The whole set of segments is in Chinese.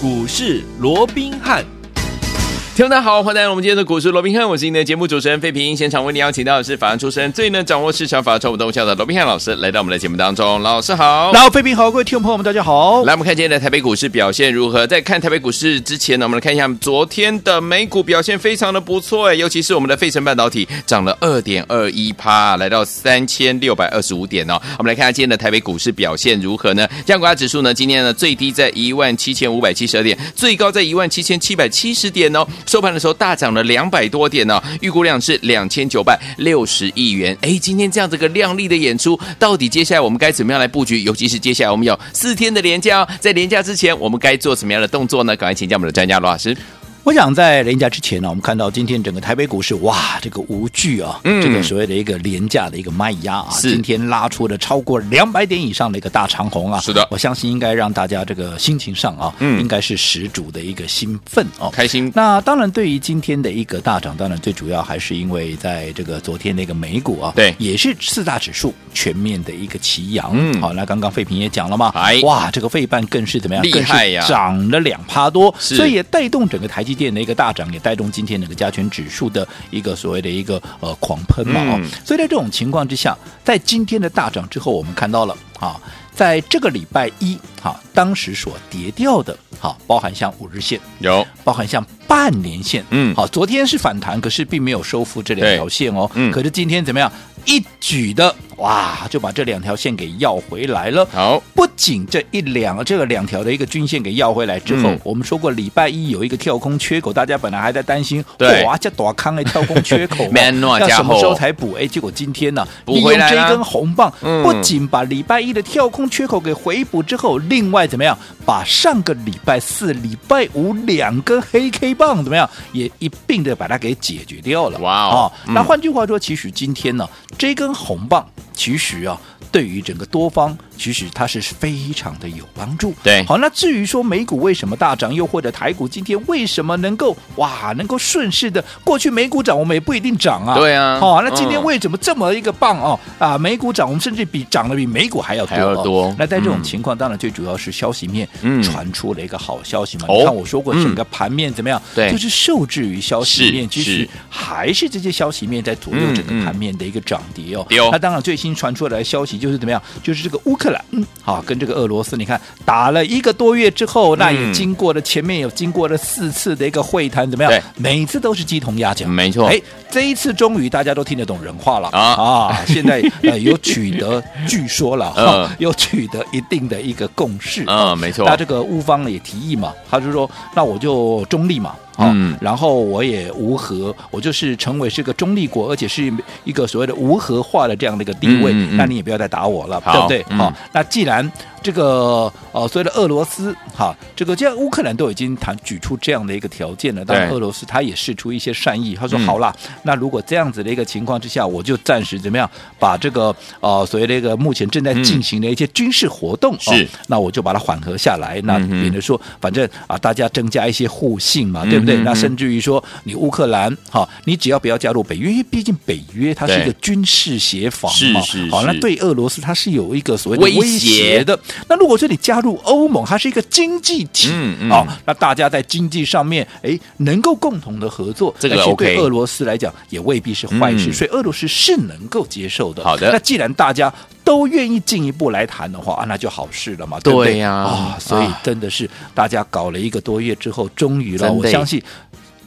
股市罗宾汉。听众大家好，欢迎来到我们今天的股市罗宾汉，我是今天的节目主持人费平。现场为你邀请到的是法案出身、最能掌握市场法律动向的罗宾汉老师，来到我们的节目当中。老师好，老费平好，各位听众朋友们大家好。来，我们看今天的台北股市表现如何？在看台北股市之前呢，我们来看一下昨天的美股表现非常的不错哎，尤其是我们的费城半导体涨了二点二一趴，来到三千六百二十五点哦。我们来看下今天的台北股市表现如何呢？加权指数呢，今天呢最低在一万七千五百七十二点，最高在一万七千七百七十点哦。收盘的时候大涨了两百多点呢、预估量是两千九百六十亿元。哎，今天这样子个亮丽的演出，到底接下来我们该怎么样来布局？尤其是接下来我们有四天的连假哦，在连假之前，我们该做什么样的动作呢？赶快请教我们的专家罗老师。我想在廉价之前呢，我们看到今天整个台北股市，哇，这个无惧啊，嗯、这个所谓的一个廉价的一个卖压啊，今天拉出了超过两百点以上的一个大长红啊，是的，我相信应该让大家这个心情上啊，嗯，应该是十足的一个兴奋哦，开心。那当然，对于今天的一个大涨，当然最主要还是因为在这个昨天那个美股啊，对，也是四大指数全面的一个齐扬，嗯，好，那刚刚费平也讲了嘛，哎，哇，这个费半更是怎么样？厉害呀，涨了两趴多，是。所以也带动整个台积电的一个大涨。也带动今天那个加权指数的一个所谓的一个呃狂喷嘛哦，嗯、所以在这种情况之下，在今天的大涨之后，我们看到了啊，在这个礼拜一哈，当时所跌掉的哈，包含像五日线有，包含像半年线，嗯，好，昨天是反弹，可是并没有收复这两条线哦，嗯，可是今天怎么样？一举的哇，就把这两条线给要回来了。好，不仅这一两这个两条的一个均线给要回来之后，嗯、我们说过礼拜一有一个跳空缺口，大家本来还在担心，对。哇，这大康的跳空缺口，要什么时候才补？哎，结果今天呢、利用这根红棒，嗯、不仅把礼拜一的跳空缺口给回补之后，另外怎么样，把上个礼拜四、礼拜五两根黑 K 棒怎么样，也一并的把它给解决掉了。哇哦，那换句话说，其实今天呢。这根红棒，其实啊。对于整个多方，其实它是非常的有帮助。对，好，那至于说美股为什么大涨，又或者台股今天为什么能够哇，能够顺势的过去美股涨，我们也不一定涨啊。对啊，好，那今天为什么这么一个棒哦？啊，美股涨，我们甚至比涨的比美股还要多。还要多。那在这种情况，当然最主要是消息面传出了一个好消息嘛。你看我说过，整个盘面怎么样？对，就是受制于消息面，其实还是这些消息面在左右整个盘面的一个涨跌哦。那当然最新传出来的消息就是怎么样？就是。这个乌克兰，嗯，好，跟这个俄罗斯，你看打了一个多月之后，那也经过了前面有经过了四次的一个会谈，怎么样？对，每次都是鸡同鸭讲，没错。哎，这一次终于大家都听得懂人话了啊啊！现在呃有取得，据说了 哈，有取得一定的一个共识啊，没错。那这个乌方也提议嘛，他就说，那我就中立嘛。嗯，然后我也无核，我就是成为是个中立国，而且是一个所谓的无核化的这样的一个地位，嗯嗯、那你也不要再打我了，对不对？好、嗯，那既然。这个呃，所谓的俄罗斯哈，这个既然乌克兰都已经谈举出这样的一个条件了，当然俄罗斯他也释出一些善意，他说好了，嗯、那如果这样子的一个情况之下，我就暂时怎么样，把这个呃所谓的一个目前正在进行的一些军事活动是、那我就把它缓和下来，那免得说反正啊大家增加一些互信嘛，对不对？嗯、那甚至于说你乌克兰哈、哦，你只要不要加入北约，因为毕竟北约它是一个军事协防嘛，好，那对俄罗斯它是有一个所谓的威胁。的。那如果说你加入欧盟，它是一个经济体，嗯嗯，好，那大家在经济上面，哎，能够共同的合作，这个 OK，对俄罗斯来讲也未必是坏事，所以俄罗斯是能够接受的。好的，那既然大家都愿意进一步来谈的话，啊，那就好事了嘛，对不对呀？啊，所以真的是大家搞了一个多月之后，终于了，我相信。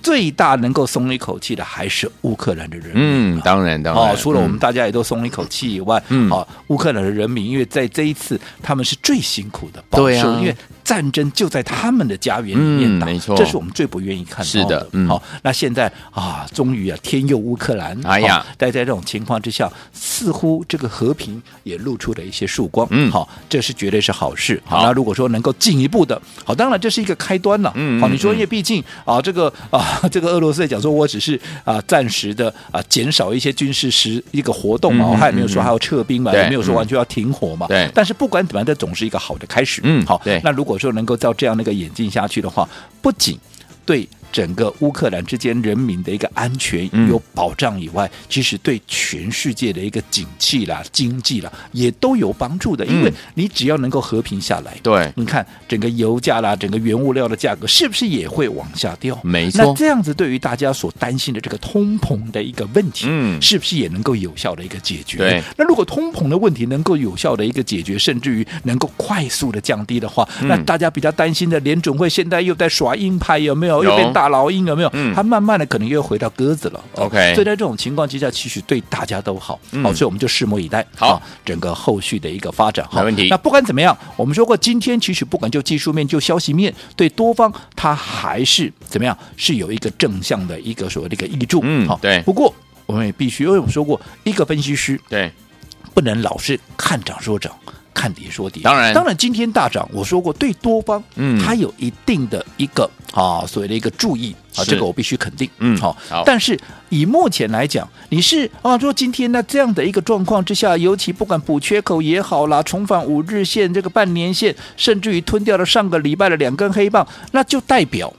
最大能够松一口气的还是乌克兰的人民。嗯，当然，当然。哦，除了我们大家也都松一口气以外，嗯，啊，乌克兰的人民，因为在这一次他们是最辛苦的，对啊，因为战争就在他们的家园里面打，没错，这是我们最不愿意看到的。是的，嗯，好，那现在啊，终于啊，天佑乌克兰。哎呀，待在这种情况之下，似乎这个和平也露出了一些曙光。嗯，好，这是绝对是好事。好，那如果说能够进一步的，好，当然这是一个开端了。嗯，好，你说因为毕竟啊，这个啊。这个俄罗斯在讲说，我只是啊暂时的啊减少一些军事时一个活动嘛，还没有说还要撤兵嘛，也没有说完全要停火嘛。对，但是不管怎么样，这总是一个好的开始。嗯，好。对，那如果说能够照这样的一个演进下去的话，不仅对整个乌克兰之间人民的一个安全有保障以外，嗯、其实对全世界的一个景气啦、经济啦，也都有帮助的。因为你只要能够和平下来，对、嗯，你看整个油价啦、整个原物料的价格是不是也会往下掉？没错。那这样子对于大家所担心的这个通膨的一个问题，嗯，是不是也能够有效的一个解决？对。那如果通膨的问题能够有效的一个解决，甚至于能够快速的降低的话，嗯、那大家比较担心的联准会现在又在耍鹰派，有没有？有又变大老鹰有没有？嗯，它慢慢的可能又回到鸽子了。OK，所以在这种情况之下，其实对大家都好。嗯、好，所以我们就拭目以待。好，整个后续的一个发展。好，没问题。那不管怎么样，我们说过，今天其实不管就技术面，就消息面，对多方它还是怎么样，是有一个正向的一个所谓的一个益助。嗯，好，对。不过我们也必须，因为我们说过，一个分析师对，不能老是看涨说涨。看跌说跌，当然，当然，今天大涨，我说过对多方，嗯，它有一定的一个啊所谓的一个注意啊，这个我必须肯定，嗯，好，但是以目前来讲，你是啊说今天呢这样的一个状况之下，尤其不管补缺口也好啦，重返五日线这个半年线，甚至于吞掉了上个礼拜的两根黑棒，那就代表。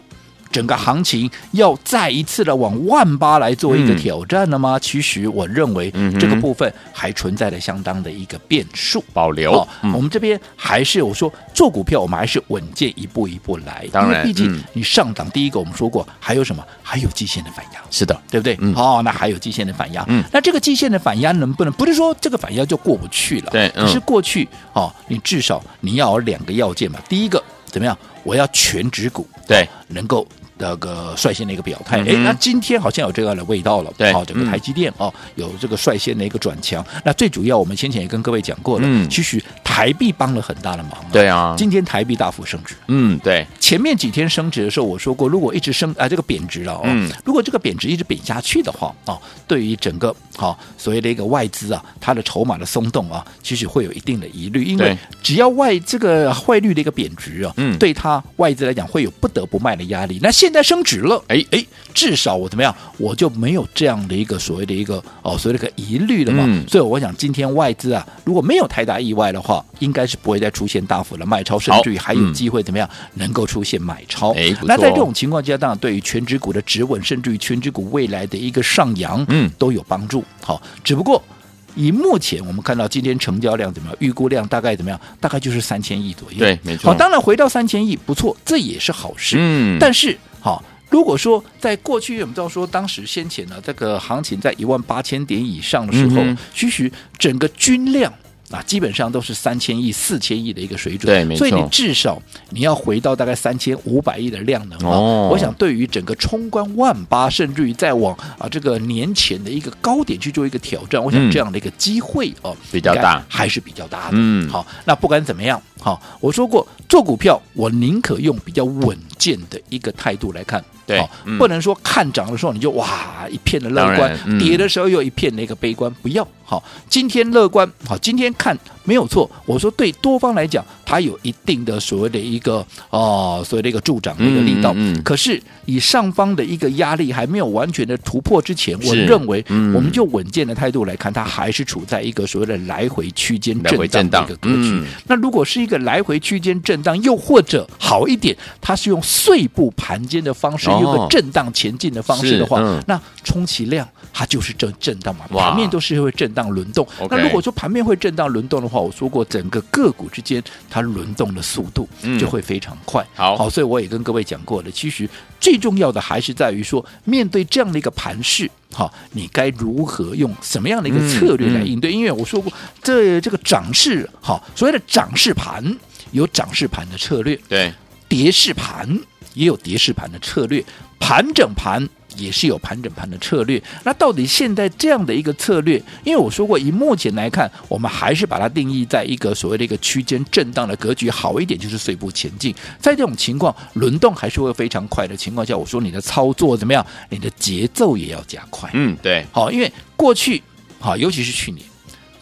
整个行情要再一次的往万八来做一个挑战了吗？嗯、其实我认为这个部分还存在着相当的一个变数保留。哦嗯、我们这边还是我说做股票，我们还是稳健一步一步来。当然，毕竟你上档第一个我们说过，还有什么？还有季线的反压。是的，对不对？哦，那还有季线的反压。嗯。那这个季线的反压能不能不是说这个反压就过不去了？对。可是过去哦，你至少你要有两个要件嘛。第一个怎么样？我要全指股，对，哦、能够。那个率先的一个表态，哎、那今天好像有这样的味道了，对，好，整个台积电哦，有这个率先的一个转强。那最主要，我们先前也跟各位讲过了，嗯，其实台币帮了很大的忙，对啊，今天台币大幅升值，嗯，对，前面几天升值的时候，我说过，如果一直升啊，这个贬值了哦，嗯，如果这个贬值一直贬下去的话，哦，对于整个好所谓的一个外资啊，它的筹码的松动啊，其实会有一定的疑虑，因为只要外这个汇率的一个贬值啊，嗯，对它外资来讲会有不得不卖的压力。那现在升值了。哎哎，至少我怎么样，我就没有这样的一个所谓的一个哦，所谓的一个疑虑了嘛。嗯、所以我想，今天外资啊，如果没有太大意外的话，应该是不会再出现大幅的卖超，甚至于还有机会怎么样，嗯、能够出现买超。哎，那在这种情况之下，当然对于全指股的止稳，甚至于全指股未来的一个上扬，嗯，都有帮助。好，只不过以目前我们看到今天成交量怎么样，预估量大概怎么样，大概就是三千亿左右。对，没错。好，当然回到三千亿不错，这也是好事。嗯，但是好。如果说在过去，我们知道说，当时先前呢，这个行情在一万八千点以上的时候，嗯、其实整个均量啊，基本上都是三千亿、四千亿的一个水准。对，没错。所以你至少你要回到大概三千五百亿的量能啊。哦。我想对于整个冲关万八，甚至于再往啊这个年前的一个高点去做一个挑战，我想这样的一个机会哦、嗯、比较大，还是比较大的。嗯。好，那不管怎么样，好，我说过做股票，我宁可用比较稳健的一个态度来看。对，嗯、不能说看涨的时候你就哇一片的乐观，嗯、跌的时候又一片的一个悲观，不要。好，今天乐观，好，今天看没有错。我说对多方来讲，它有一定的所谓的一个哦，所谓的一个助长的一个力道。嗯，嗯可是以上方的一个压力还没有完全的突破之前，我认为我们就稳健的态度来看，它还是处在一个所谓的来回区间震荡的一个格局。嗯、那如果是一个来回区间震荡，又或者好一点，它是用碎步盘间的方式，用个震荡前进的方式的话，嗯、那充其量它就是震震荡嘛，盘面都是会震荡。轮动，那如果说盘面会震荡轮动的话，我说过整个个股之间它轮动的速度就会非常快。好，好，所以我也跟各位讲过了，其实最重要的还是在于说，面对这样的一个盘势，好，你该如何用什么样的一个策略来应对？因为我说过，这这个涨势，好，所谓的涨势盘有涨势盘的策略，对，跌势盘也有跌势盘的策略，盘整盘。也是有盘整盘的策略，那到底现在这样的一个策略，因为我说过，以目前来看，我们还是把它定义在一个所谓的一个区间震荡的格局，好一点就是碎步前进。在这种情况，轮动还是会非常快的情况下，我说你的操作怎么样？你的节奏也要加快。嗯，对，好，因为过去好，尤其是去年，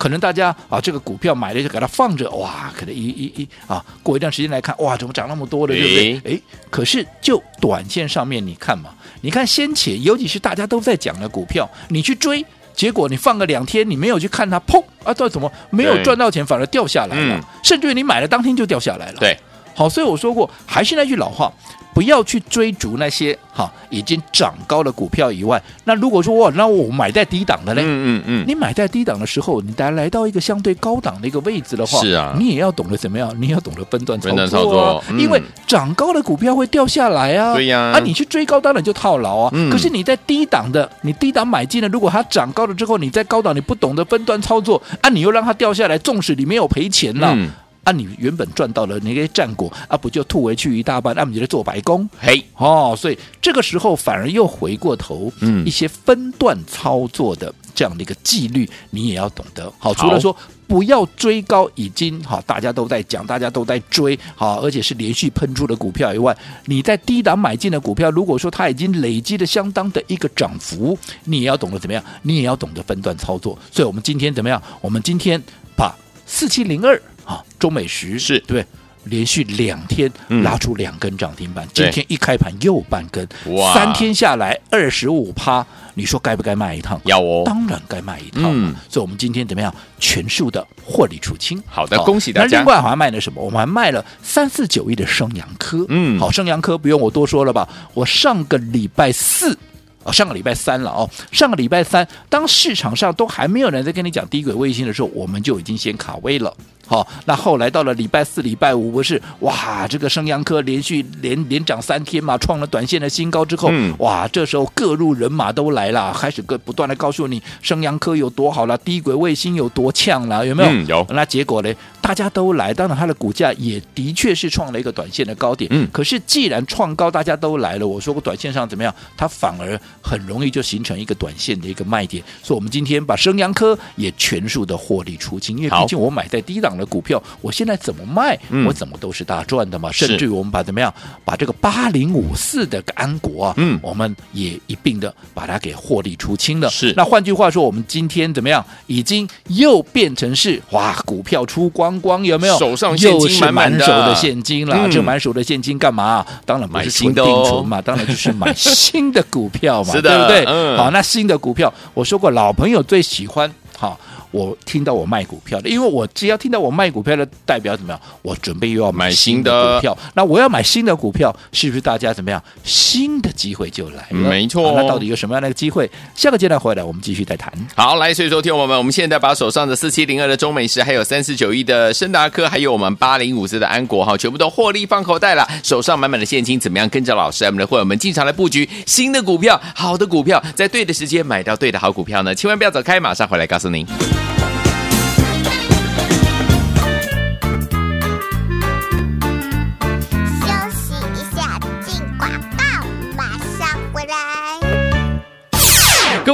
可能大家啊这个股票买了就给它放着，哇，可能一一一啊过一段时间来看，哇，怎么涨那么多的，对不对？哎，可是就短线上面你看嘛。你看先前，尤其是大家都在讲的股票，你去追，结果你放个两天，你没有去看它，砰啊，到底怎么没有赚到钱，反而掉下来了？甚至于你买了当天就掉下来了。对，好，所以我说过，还是那句老话。不要去追逐那些哈已经涨高的股票以外，那如果说哇，那我买在低档的嘞，嗯嗯嗯，你买在低档的时候，你来来到一个相对高档的一个位置的话，是啊，你也要懂得怎么样，你要懂得分段操作，啊，操作嗯、因为涨高的股票会掉下来啊，对呀，啊，你去追高当然就套牢啊，嗯、可是你在低档的，你低档买进了，如果它涨高了之后，你在高档你不懂得分段操作，啊，你又让它掉下来，纵使你没有赔钱了。嗯啊，你原本赚到了那些战果啊，不就吐回去一大半？那、啊、你就在做白工，嘿哦，所以这个时候反而又回过头，嗯，一些分段操作的这样的一个纪律，你也要懂得。好，除了说不要追高，已经好，大家都在讲，大家都在追，好，而且是连续喷出的股票以外，你在低档买进的股票，如果说它已经累积了相当的一个涨幅，你也要懂得怎么样，你也要懂得分段操作。所以我们今天怎么样？我们今天把四七零二。啊，中美时是对，连续两天拉出两根涨停板，嗯、今天一开盘又半根，哇，三天下来二十五趴，你说该不该卖一趟？要哦，当然该卖一趟。嗯，所以我们今天怎么样？全数的获利出清。好的，恭喜大家。那另外还卖了什么？我们还卖了三四九亿的升阳科。嗯，好，升阳科不用我多说了吧？我上个礼拜四。哦，上个礼拜三了哦，上个礼拜三，当市场上都还没有人在跟你讲低轨卫星的时候，我们就已经先卡位了。好，那后来到了礼拜四、礼拜五，不是哇，这个升阳科连续连连涨三天嘛，创了短线的新高之后，嗯、哇，这时候各路人马都来了，开始各不断的告诉你升阳科有多好了，低轨卫星有多呛了，有没有？嗯、有。那结果呢？大家都来，当然它的股价也的确是创了一个短线的高点。嗯。可是既然创高，大家都来了，我说过短线上怎么样？它反而很容易就形成一个短线的一个卖点。所以，我们今天把升阳科也全数的获利出清，因为毕竟我买在低档。的股票，我现在怎么卖，嗯、我怎么都是大赚的嘛。甚至于我们把怎么样，把这个八零五四的安国啊，嗯，我们也一并的把它给获利出清了。是，那换句话说，我们今天怎么样，已经又变成是哇，股票出光光，有没有？手上现金满满手的现金了。这满手的现金干嘛？当然不是存定存嘛，当然就是买 新的股票嘛，是对不对？嗯、好，那新的股票，我说过，老朋友最喜欢好。我听到我卖股票的，因为我只要听到我卖股票的，代表怎么样？我准备又要买新的股票。那我要买新的股票，是不是大家怎么样？新的机会就来了。没错。那到底有什么样的机会？下个阶段回来，我们继续再谈。好，来，所以说，听我们，我们现在把手上的四七零二的中美食，还有三四九一的深达科，还有我们八零五四的安国，哈，全部都获利放口袋了，手上满满的现金，怎么样？跟着老师，我们的会员们进场来布局新的股票，好的股票，在对的时间买到对的好股票呢？千万不要走开，马上回来告诉您。Thank you.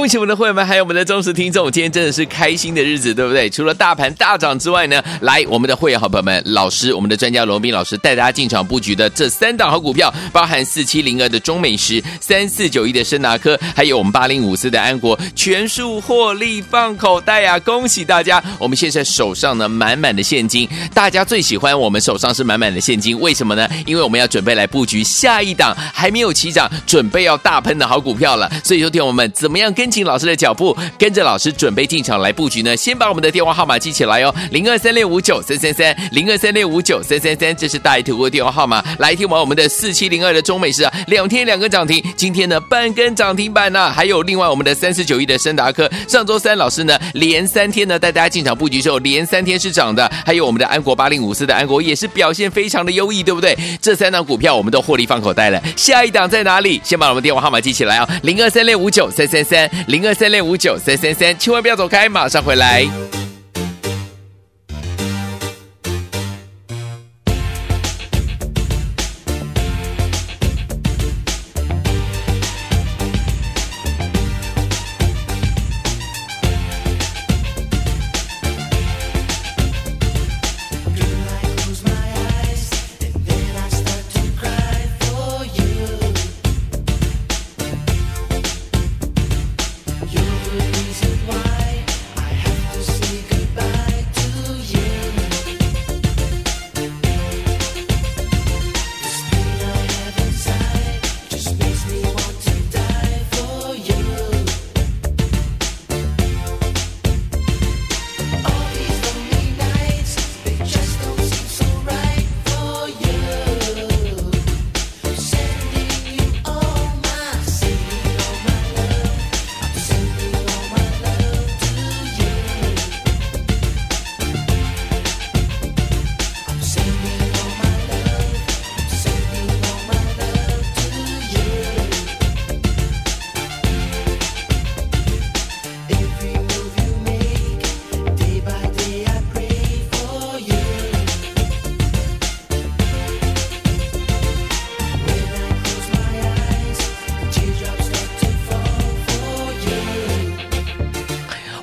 恭喜我们的会员们，还有我们的忠实听众，今天真的是开心的日子，对不对？除了大盘大涨之外呢，来我们的会员好朋友们，老师，我们的专家罗宾老师带大家进场布局的这三档好股票，包含四七零二的中美时、三四九一的深达科，还有我们八零五四的安国，全数获利放口袋啊！恭喜大家，我们现在手上呢满满的现金，大家最喜欢我们手上是满满的现金，为什么呢？因为我们要准备来布局下一档还没有起涨，准备要大喷的好股票了。所以说，听我们怎么样跟？跟紧老师的脚步，跟着老师准备进场来布局呢。先把我们的电话号码记起来哦，零二三六五九三三三，零二三六五九三三三，这是大爱投顾的电话号码。来听完我们的四七零二的中美时啊，两天两个涨停，今天呢半根涨停板呢、还有另外我们的三四九亿的升达科，上周三老师呢连三天呢带大家进场布局之后，连三天是涨的。还有我们的安国八零五四的安国也是表现非常的优异，对不对？这三档股票我们都获利放口袋了。下一档在哪里？先把我们电话号码记起来啊，零二三六五九三三三。零二三六五九三三三，千万不要走开，马上回来。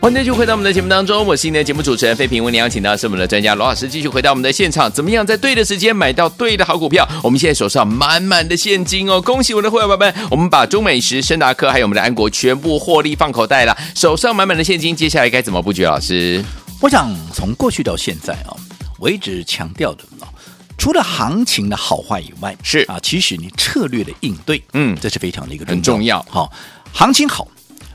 欢迎继续回到我们的节目当中，我是今天的节目主持人费平，为您邀请到是我们的专家罗老师，继续回到我们的现场，怎么样在对的时间买到对的好股票？我们现在手上满满的现金哦，恭喜我们的会员朋友们，我们把中美食、深达科还有我们的安国全部获利放口袋了，手上满满的现金，接下来该怎么布局？老师，我想从过去到现在啊，我一直强调的啊，除了行情的好坏以外，是啊，其实你策略的应对，嗯，这是非常的一个很重要。好，行情好，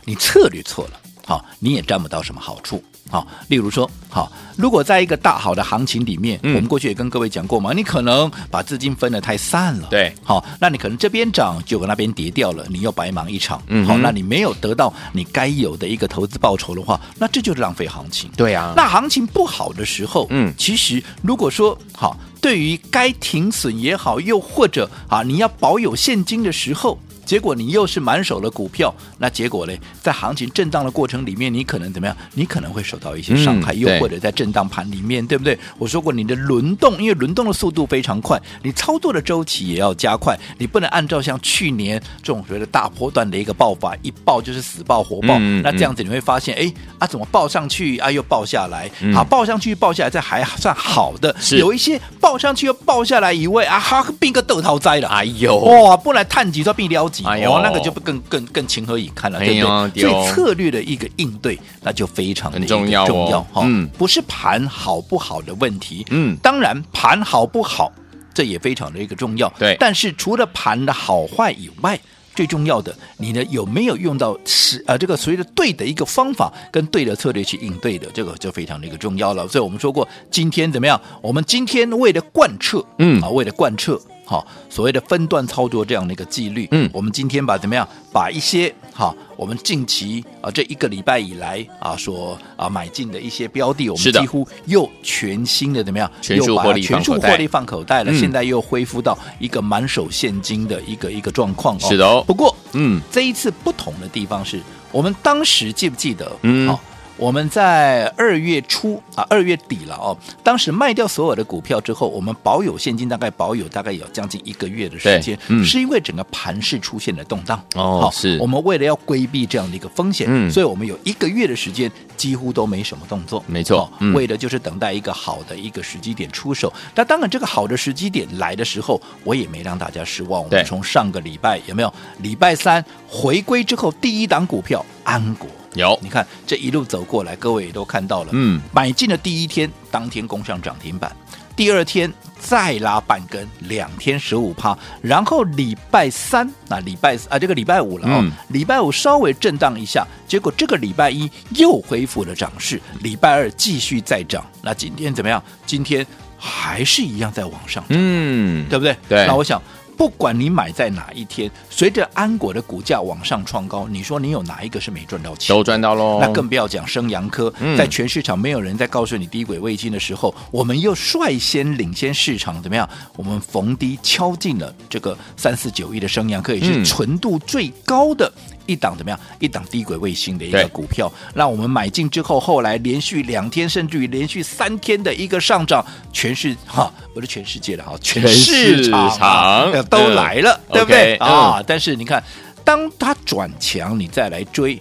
你策略错了。好，你也占不到什么好处。好，例如说，好，如果在一个大好的行情里面，嗯、我们过去也跟各位讲过嘛，你可能把资金分得太散了。对，好，那你可能这边涨，就那边跌掉了，你又白忙一场。嗯，好，那你没有得到你该有的一个投资报酬的话，那这就是浪费行情。对啊，那行情不好的时候，嗯，其实如果说好，对于该停损也好，又或者啊，你要保有现金的时候。结果你又是满手的股票，那结果呢？在行情震荡的过程里面，你可能怎么样？你可能会受到一些伤害，嗯、又或者在震荡盘里面，对不对？我说过，你的轮动，因为轮动的速度非常快，你操作的周期也要加快，你不能按照像去年这种所谓的大波段的一个爆发，一爆就是死爆活爆。嗯、那这样子你会发现，哎啊，怎么爆上去啊又爆下来？嗯、好，爆上去爆下来，这还算好的。是有一些爆上去又爆下来以外啊，哈，并个豆桃灾了。哎呦，哇，不然探几招并了解。哎呦，哦、那个就不更更更情何以堪了，对不对？哎、所以策略的一个应对，那就非常的重要重要哈。嗯，不是盘好不好的问题，嗯，当然盘好不好，这也非常的一个重要。对，但是除了盘的好坏以外，最重要的，你呢有没有用到是呃这个所谓的对的一个方法跟对的策略去应对的，这个就非常的一个重要了。所以我们说过，今天怎么样？我们今天为了贯彻，嗯啊，为了贯彻。好，所谓的分段操作这样的一个纪律，嗯，我们今天把怎么样，把一些哈，我们近期啊这一个礼拜以来啊所啊买进的一些标的，我们几乎又全新的怎么样，全数获利全数获利放口袋了，现在又恢复到一个满手现金的一个一个状况。是的哦，不过嗯，这一次不同的地方是我们当时记不记得？嗯。我们在二月初啊，二月底了哦。当时卖掉所有的股票之后，我们保有现金，大概保有大概有将近一个月的时间，嗯、是因为整个盘势出现了动荡哦。好是，我们为了要规避这样的一个风险，嗯，所以我们有一个月的时间几乎都没什么动作，没错，嗯、为的就是等待一个好的一个时机点出手。那当然，这个好的时机点来的时候，我也没让大家失望。我们从上个礼拜有没有？礼拜三回归之后，第一档股票安国。有，你看这一路走过来，各位也都看到了。嗯，买进的第一天，当天攻上涨停板，第二天再拉半根，两天十五趴，然后礼拜三，啊礼拜啊，这个礼拜五了哦，嗯、礼拜五稍微震荡一下，结果这个礼拜一又恢复了涨势，礼拜二继续再涨，那今天怎么样？今天还是一样在往上涨，嗯，对不对？对，那我想。不管你买在哪一天，随着安国的股价往上创高，你说你有哪一个是没赚到钱？都赚到喽。那更不要讲升阳科，嗯、在全市场没有人在告诉你低轨卫星的时候，我们又率先领先市场，怎么样？我们逢低敲进了这个三四九亿的升阳科，也是纯度最高的。一档怎么样？一档低轨卫星的一个股票，让我们买进之后，后来连续两天，甚至于连续三天的一个上涨，全是哈，不是全世界的哈，全市场，都来了，对，对不对 okay, 啊？嗯、但是你看，当它转强，你再来追。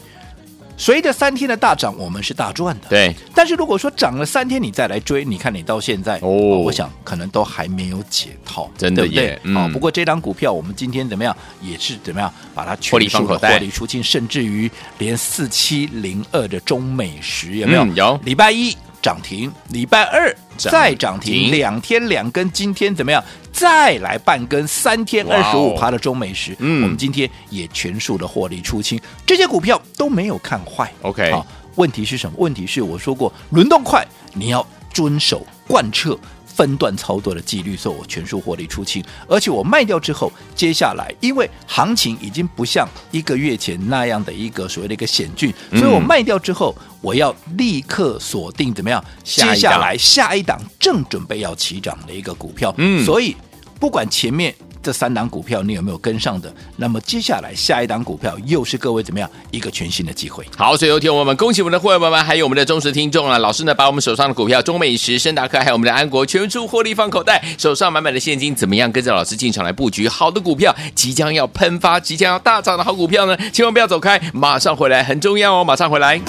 随着三天的大涨，我们是大赚的。对，但是如果说涨了三天，你再来追，你看你到现在，哦，我想可能都还没有解套，真的耶。啊、嗯哦，不过这张股票我们今天怎么样，也是怎么样把它全数的获利出清，甚至于连四七零二的中美食有没有？嗯、有，礼拜一。涨停，礼拜二再涨停，两天两根，今天怎么样？再来半根，三天二十五趴的中美食，嗯，我们今天也全数的获利出清，这些股票都没有看坏。OK，好，问题是什么？问题是我说过，轮动快，你要遵守贯彻。分段操作的纪律，所以我全数获利出清，而且我卖掉之后，接下来因为行情已经不像一个月前那样的一个所谓的一个险峻，所以我卖掉之后，我要立刻锁定怎么样？接下来下一档正准备要起涨的一个股票，嗯，所以不管前面。这三档股票你有没有跟上的？那么接下来下一档股票又是各位怎么样一个全新的机会？好，所以有听我们恭喜我们的会员朋友们，还有我们的忠实听众啊！老师呢，把我们手上的股票中美食、深达科，还有我们的安国全出获利放口袋，手上满满的现金，怎么样跟着老师进场来布局好的股票？即将要喷发、即将要大涨的好股票呢？千万不要走开，马上回来，很重要哦！马上回来。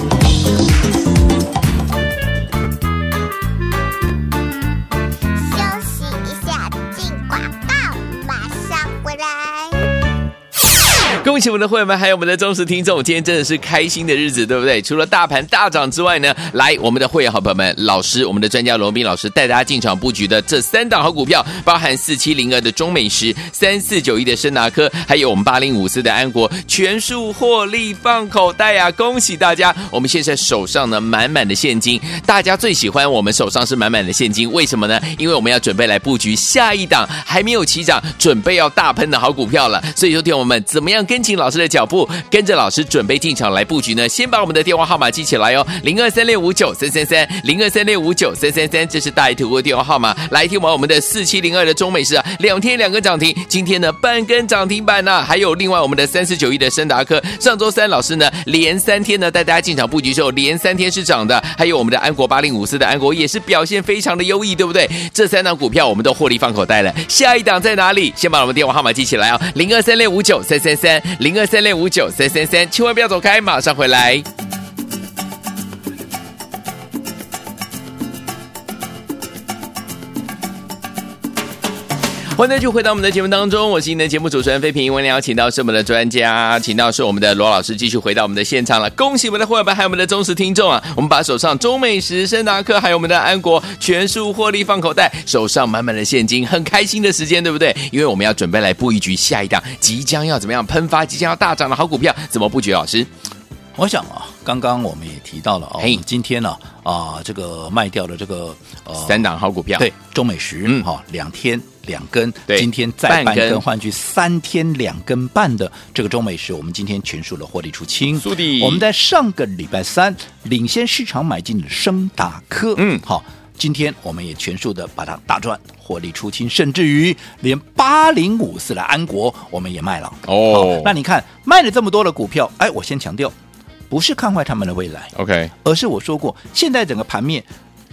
恭喜我们的会员们，还有我们的忠实听众，今天真的是开心的日子，对不对？除了大盘大涨之外呢，来我们的会员好朋友们，老师，我们的专家罗宾老师带大家进场布局的这三档好股票，包含四七零二的中美时、三四九一的深达科，还有我们八零五四的安国，全数获利放口袋呀、啊！恭喜大家，我们现在手上呢满满的现金，大家最喜欢我们手上是满满的现金，为什么呢？因为我们要准备来布局下一档还没有起涨，准备要大喷的好股票了，所以说听我们怎么样跟紧老师的脚步，跟着老师准备进场来布局呢？先把我们的电话号码记起来哦，零二三六五九三三三，零二三六五九三三三，这是大爱投顾的电话号码。来听完我们的四七零二的中美时啊，两天两个涨停，今天呢半根涨停板呢、还有另外我们的三四九一的升达科，上周三老师呢连三天呢带大家进场布局之后，连三天是涨的，还有我们的安国八零五四的安国也是表现非常的优异，对不对？这三档股票我们都获利放口袋了，下一档在哪里？先把我们电话号码记起来哦，零二三六五九三三三，零二三六五九三三三，千万不要走开，马上回来。欢迎继续回到我们的节目当中，我是您的节目主持人飞平。为您邀请到是我们的专家，请到是我们的罗老师，继续回到我们的现场了。恭喜我们的会员们，还有我们的忠实听众啊！我们把手上中美食、深达克，还有我们的安国全数获利放口袋，手上满满的现金，很开心的时间，对不对？因为我们要准备来布一局下一档，即将要怎么样喷发，即将要大涨的好股票，怎么布局？老师，我想啊，刚刚我们也提到了哦，嘿，今天呢啊，啊，这个卖掉的这个呃三档好股票，对，中美食，嗯，好，两天。两根，今天再半根，换去三天两根半的这个中美时，我们今天全数的获利出清。我们在上个礼拜三领先市场买进的升达科，嗯，好，今天我们也全数的把它打赚获利出清，甚至于连八零五四的安国我们也卖了。哦，那你看卖了这么多的股票，哎，我先强调，不是看坏他们的未来，OK，而是我说过，现在整个盘面。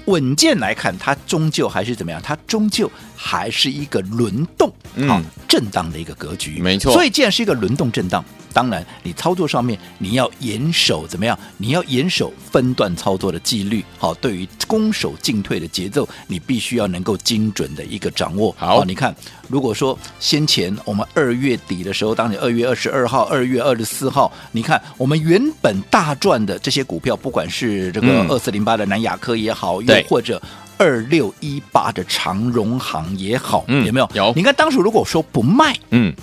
稳健来看，它终究还是怎么样？它终究还是一个轮动、嗯、啊，震荡的一个格局。没错。所以，既然是一个轮动震荡，当然你操作上面你要严守怎么样？你要严守分段操作的纪律。好，对于攻守进退的节奏，你必须要能够精准的一个掌握。好，你看，如果说先前我们二月底的时候，当你二月二十二号、二月二十四号，你看我们原本大赚的这些股票，不管是这个二四零八的南亚科也好，嗯或者二六一八的长荣行也好，嗯，有没有？有。你看当时如果说不卖，嗯，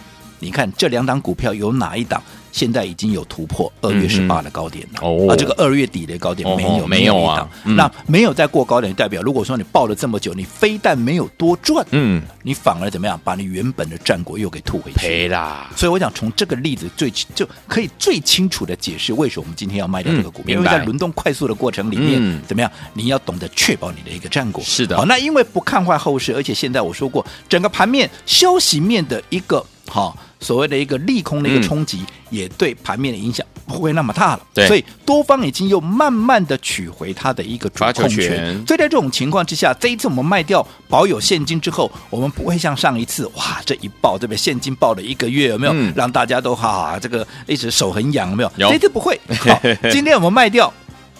你看这两档股票有哪一档？现在已经有突破二月十八的高点了，哦，啊，这个二月底的高点没有，没有啊，那没有再过高点，代表如果说你抱了这么久，你非但没有多赚，嗯，你反而怎么样，把你原本的战果又给吐回去，赔啦。所以我想从这个例子最就可以最清楚的解释为什么我们今天要卖掉这个股票，因为在轮动快速的过程里面，怎么样，你要懂得确保你的一个战果。是的，好，那因为不看坏后市，而且现在我说过，整个盘面消息面的一个好。所谓的一个利空的一个冲击，也对盘面的影响不会那么大了。对，所以多方已经又慢慢的取回它的一个主控权。所以在这种情况之下，这一次我们卖掉保有现金之后，我们不会像上一次哇，这一爆对不对？现金爆了一个月有没有？嗯、让大家都哈、啊、这个一直手很痒有没有？有。这次不会。好，今天我们卖掉。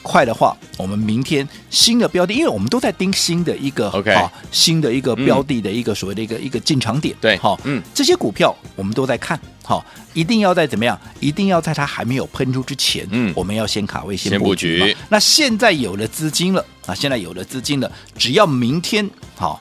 快的话，我们明天新的标的，因为我们都在盯新的一个 OK 啊，新的一个标的的一个所谓的一个、嗯、一个进场点。对，好，嗯，这些股票我们都在看，好，一定要在怎么样？一定要在它还没有喷出之前，嗯，我们要先卡位先布局。先布局。那现在有了资金了啊，现在有了资金了，只要明天好，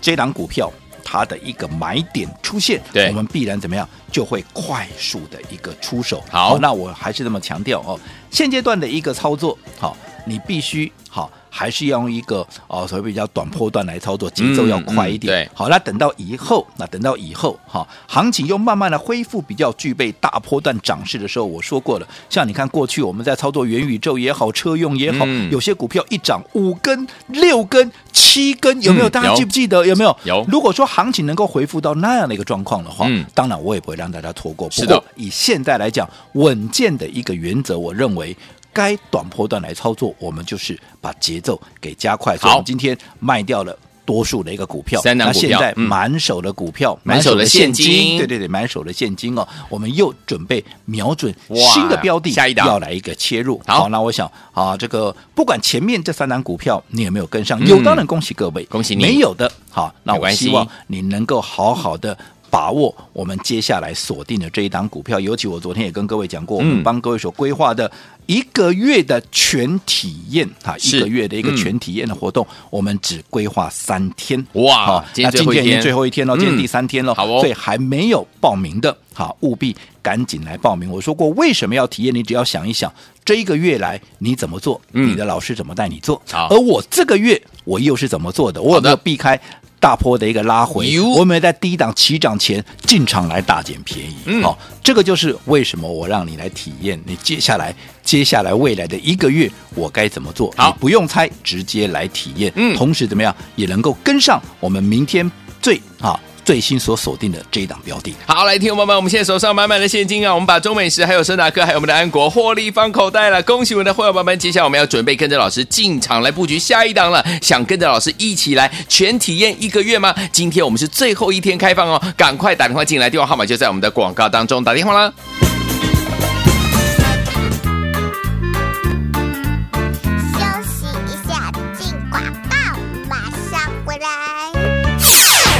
这档股票。它的一个买点出现，对，我们必然怎么样，就会快速的一个出手。好，好，那我还是这么强调哦，现阶段的一个操作，好，你必须好。还是要用一个哦，所谓比较短波段来操作，节奏要快一点。嗯嗯、对，好，那等到以后，那等到以后，哈，行情又慢慢的恢复，比较具备大波段涨势的时候，我说过了，像你看过去我们在操作元宇宙也好，车用也好，嗯、有些股票一涨五根、六根、七根，有没有？大家记不记得？有，有没有？有。如果说行情能够恢复到那样的一个状况的话，嗯、当然我也不会让大家错过。不过以现在来讲，稳健的一个原则，我认为。该短波段来操作，我们就是把节奏给加快。好，所以我们今天卖掉了多数的一个股票，三档股票，那现在满手的股票，满、嗯、手的现金，对对对，满手的现金哦，我们又准备瞄准新的标的，下一档。要来一个切入。好，好，那我想啊，这个不管前面这三档股票你有没有跟上，嗯、有当然恭喜各位，恭喜你；没有的，好，那我希望你能够好好的。把握我们接下来锁定的这一档股票。尤其我昨天也跟各位讲过，我们帮各位所规划的一个月的全体验哈，一个月的一个全体验的活动，我们只规划三天。哇，那今天已经最后一天了，今天第三天了，好哦，所以还没有报名的，好，务必赶紧来报名。我说过，为什么要体验？你只要想一想，这一个月来你怎么做，你的老师怎么带你做，而我这个月我又是怎么做的？我有没有避开？大坡的一个拉回，我们在低档起涨前进场来大捡便宜。好、嗯哦，这个就是为什么我让你来体验。你接下来，接下来未来的一个月，我该怎么做？你不用猜，直接来体验。嗯，同时怎么样也能够跟上我们明天最啊。最新所锁定的这一档标的，好，来听友们，我们现在手上满满的现金啊，我们把中美食还有森达克还有我们的安国获利放口袋了，恭喜我们的会员朋友们！接下来我们要准备跟着老师进场来布局下一档了，想跟着老师一起来全体验一个月吗？今天我们是最后一天开放哦，赶快打电话进来，电话号码就在我们的广告当中，打电话啦。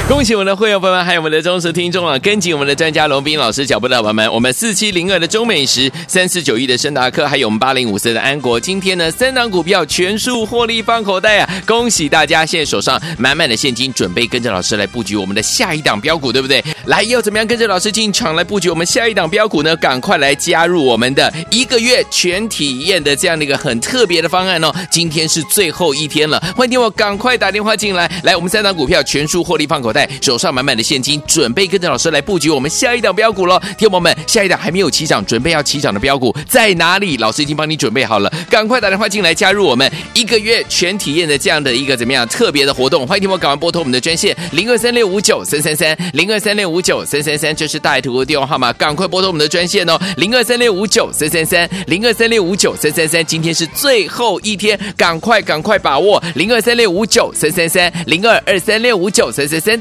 恭喜我们的会员朋友们，还有我们的忠实听众啊！跟紧我们的专家龙斌老师脚步的朋友们，我们四七零二的中美时，三四九一的申达科，还有我们八零五四的安国，今天呢三档股票全数获利放口袋啊！恭喜大家，现在手上满满的现金，准备跟着老师来布局我们的下一档标股，对不对？来，要怎么样跟着老师进场来布局我们下一档标股呢？赶快来加入我们的一个月全体验的这样的一个很特别的方案哦！今天是最后一天了，欢迎我赶快打电话进来，来，我们三档股票全数获利放口袋。手上满满的现金，准备跟着老师来布局我们下一档标股喽！听友们，下一档还没有起涨，准备要起涨的标股在哪里？老师已经帮你准备好了，赶快打电话进来加入我们一个月全体验的这样的一个怎么样特别的活动？欢迎听我赶快拨通我们的专线零二三六五九三三三零二三六五九三三三，这是大爱图的电话号码，赶快拨通我们的专线哦，零二三六五九三三三零二三六五九三三三，今天是最后一天，赶快赶快把握零二三六五九三三三零二二三六五九三三三，